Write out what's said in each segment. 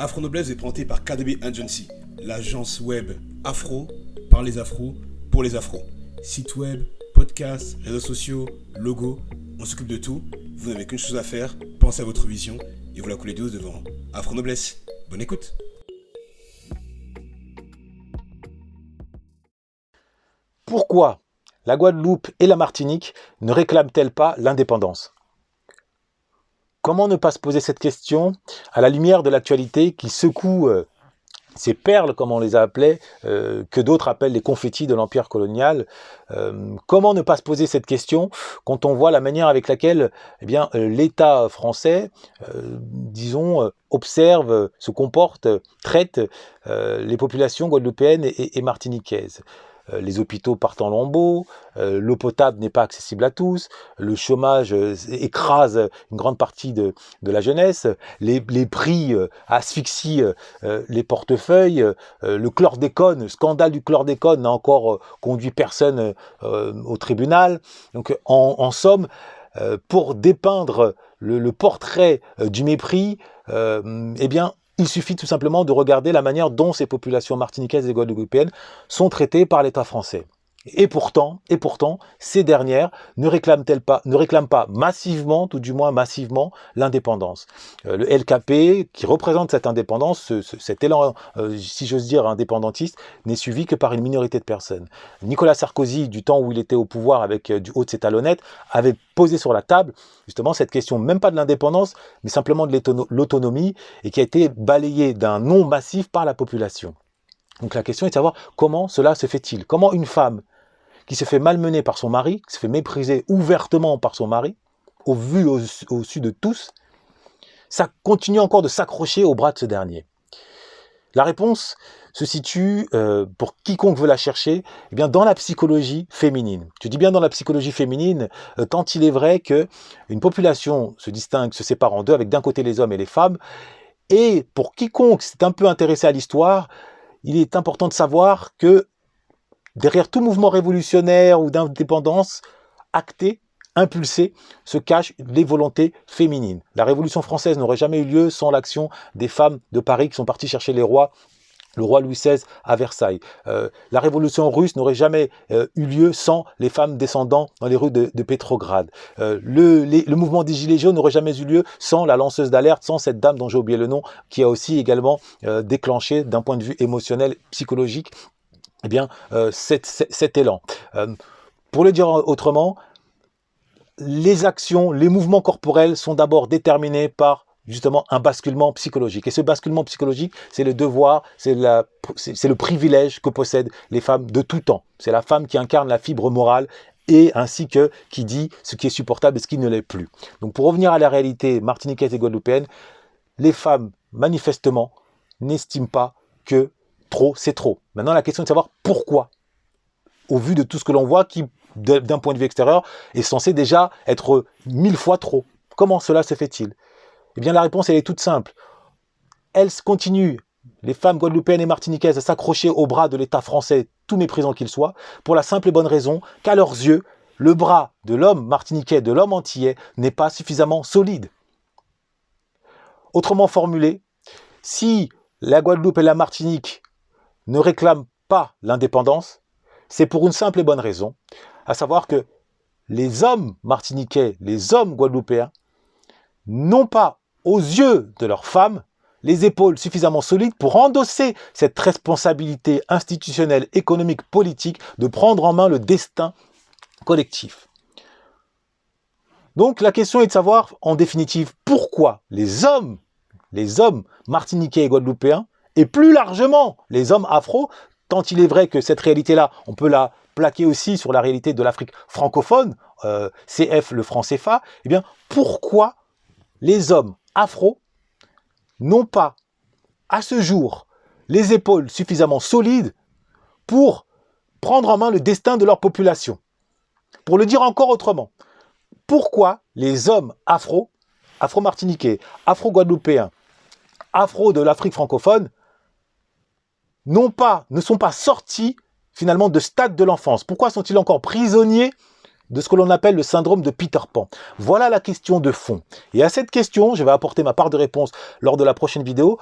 Afro Noblesse est présenté par KDB Agency, l'agence web afro par les afros pour les afros. Site web, podcast, réseaux sociaux, logo, on s'occupe de tout. Vous n'avez qu'une chose à faire, pensez à votre vision et vous la coulez douce devant Afro Noblesse. Bonne écoute. Pourquoi la Guadeloupe et la Martinique ne réclament-elles pas l'indépendance? Comment ne pas se poser cette question à la lumière de l'actualité qui secoue euh, ces perles, comme on les a appelées, euh, que d'autres appellent les confettis de l'empire colonial euh, Comment ne pas se poser cette question quand on voit la manière avec laquelle eh l'État français, disons, observe, se comporte, traite les populations guadeloupéennes et martiniquaises? Les hôpitaux partent en lambeaux, euh, l'eau potable n'est pas accessible à tous, le chômage euh, écrase une grande partie de, la jeunesse, les, prix asphyxient les portefeuilles, le chlordécone, le scandale du chlordécone n'a encore conduit personne au tribunal. Donc en, somme, pour dépeindre le, portrait du mépris, eh bien, il suffit tout simplement de regarder la manière dont ces populations martiniquaises et guadeloupéennes sont traitées par l'État français. Et pourtant, et pourtant, ces dernières ne réclament-elles pas, ne réclament pas massivement, tout du moins massivement, l'indépendance? Euh, le LKP, qui représente cette indépendance, cet élan, euh, si j'ose dire, indépendantiste, n'est suivi que par une minorité de personnes. Nicolas Sarkozy, du temps où il était au pouvoir avec euh, du haut de ses talonnettes, avait posé sur la table justement cette question, même pas de l'indépendance, mais simplement de l'autonomie, et qui a été balayée d'un non massif par la population. Donc la question est de savoir comment cela se fait-il? Comment une femme qui se fait malmener par son mari, qui se fait mépriser ouvertement par son mari, au vu au, su de tous, ça continue encore de s'accrocher au bras de ce dernier. La réponse se situe, euh, pour quiconque veut la chercher, eh bien dans la psychologie féminine. Je dis bien dans la psychologie féminine, euh, tant il est vrai que une population se distingue, se sépare en deux, avec d'un côté les hommes et les femmes, et pour quiconque s'est un peu intéressé à l'histoire, il est important de savoir que Derrière tout mouvement révolutionnaire ou d'indépendance acté, impulsé, se cachent les volontés féminines. La Révolution française n'aurait jamais eu lieu sans l'action des femmes de Paris qui sont parties chercher les rois le roi Louis XVI à Versailles. Euh, la révolution russe n'aurait jamais euh, eu lieu sans les femmes descendant dans les rues de, de Pétrograd. Euh, le, le, mouvement des Gilets jaunes n'aurait jamais eu lieu sans la lanceuse d'alerte, sans cette dame dont j'ai oublié le nom, qui a aussi également déclenché d'un point de vue émotionnel, psychologique, eh bien, euh, cet, élan. Euh, pour le dire autrement, les actions, les mouvements corporels sont d'abord déterminés par justement un basculement psychologique. Et ce basculement psychologique, c'est le devoir, c'est le privilège que possèdent les femmes de tout temps. C'est la femme qui incarne la fibre morale et ainsi que qui dit ce qui est supportable et ce qui ne l'est plus. Donc pour revenir à la réalité martiniquaise et guadeloupéenne, les femmes, manifestement, n'estiment pas que trop, c'est trop. Maintenant, la question est de savoir pourquoi, au vu de tout ce que l'on voit, qui, d'un point de vue extérieur, est censé déjà être mille fois trop. Comment cela se fait-il? Eh bien, la réponse, elle est toute simple. Elles continuent, les femmes guadeloupéennes et martiniquaises, à s'accrocher au bras de l'État français, tout méprisant qu'il soit, pour la simple et bonne raison qu'à leurs yeux, le bras de l'homme martiniquais, de l'homme antillais, n'est pas suffisamment solide. Autrement formulé, si la Guadeloupe et la Martinique ne réclament pas l'indépendance, c'est pour une simple et bonne raison, à savoir que les hommes martiniquais, les hommes guadeloupéens, n'ont pas, aux yeux de leurs femmes, les épaules suffisamment solides pour endosser cette responsabilité institutionnelle, économique, politique de prendre en main le destin collectif. Donc la question est de savoir, en définitive, pourquoi les hommes, les hommes martiniquais et guadeloupéens, et plus largement les hommes afro, tant il est vrai que cette réalité-là, on peut la plaquer aussi sur la réalité de l'Afrique francophone, euh, CF le franc CFA, eh bien pourquoi les hommes afro n'ont pas à ce jour les épaules suffisamment solides pour prendre en main le destin de leur population? Pour le dire encore autrement, pourquoi les hommes afro, afro-martiniquais, afro-guadeloupéens, afro de l'Afrique francophone non pas, ne sont pas sortis finalement de stade de l'enfance. Pourquoi sont-ils encore prisonniers de ce que l'on appelle le syndrome de Peter Pan? Voilà la question de fond. Et à cette question, je vais apporter ma part de réponse lors de la prochaine vidéo.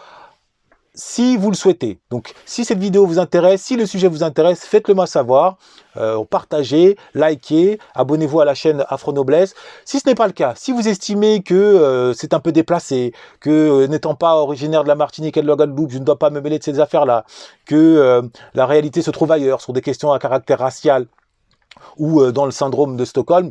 Si vous le souhaitez. Donc, si cette vidéo vous intéresse, si le sujet vous intéresse, faites-le moi savoir. Euh, partagez, likez, abonnez-vous à la chaîne Afro Noblesse. Si ce n'est pas le cas, si vous estimez que euh, c'est un peu déplacé, que euh, n'étant pas originaire de la Martinique et de la Guadeloupe, je ne dois pas me mêler de ces affaires-là, que la réalité se trouve ailleurs, sur des questions à caractère racial ou dans le syndrome de Stockholm,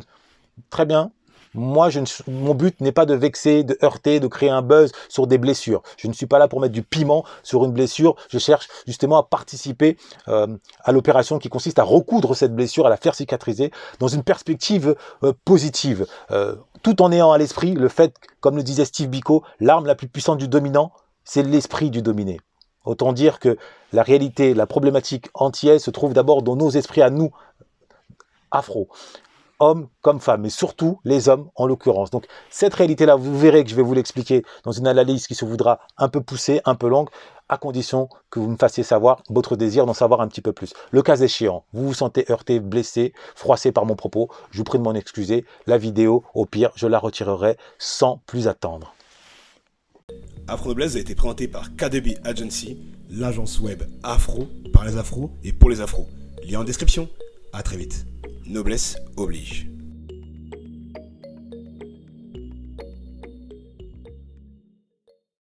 très bien, moi, mon but n'est pas de vexer, de heurter, de créer un buzz sur des blessures. Je ne suis pas là pour mettre du piment sur une blessure. Je cherche justement à participer euh, à l'opération qui consiste à recoudre cette blessure, à la faire cicatriser dans une perspective euh, positive, euh, tout en ayant à l'esprit le fait, comme le disait Steve Biko, l'arme la plus puissante du dominant, c'est l'esprit du dominé. Autant dire que la réalité, la problématique entière se trouve d'abord dans nos esprits à nous, afro hommes comme femmes, mais surtout les hommes en l'occurrence. Donc cette réalité-là, vous verrez que je vais vous l'expliquer dans une analyse qui se voudra un peu poussée, un peu longue, à condition que vous me fassiez savoir votre désir d'en savoir un petit peu plus. Le cas échéant, vous vous sentez heurté, blessé, froissé par mon propos, je vous prie de m'en excuser. La vidéo, au pire, je la retirerai sans plus attendre. Afro a été présenté par KDB Agency, l'agence web afro par les afros et pour les afros. Lien en description. À très vite. Noblesse oblige.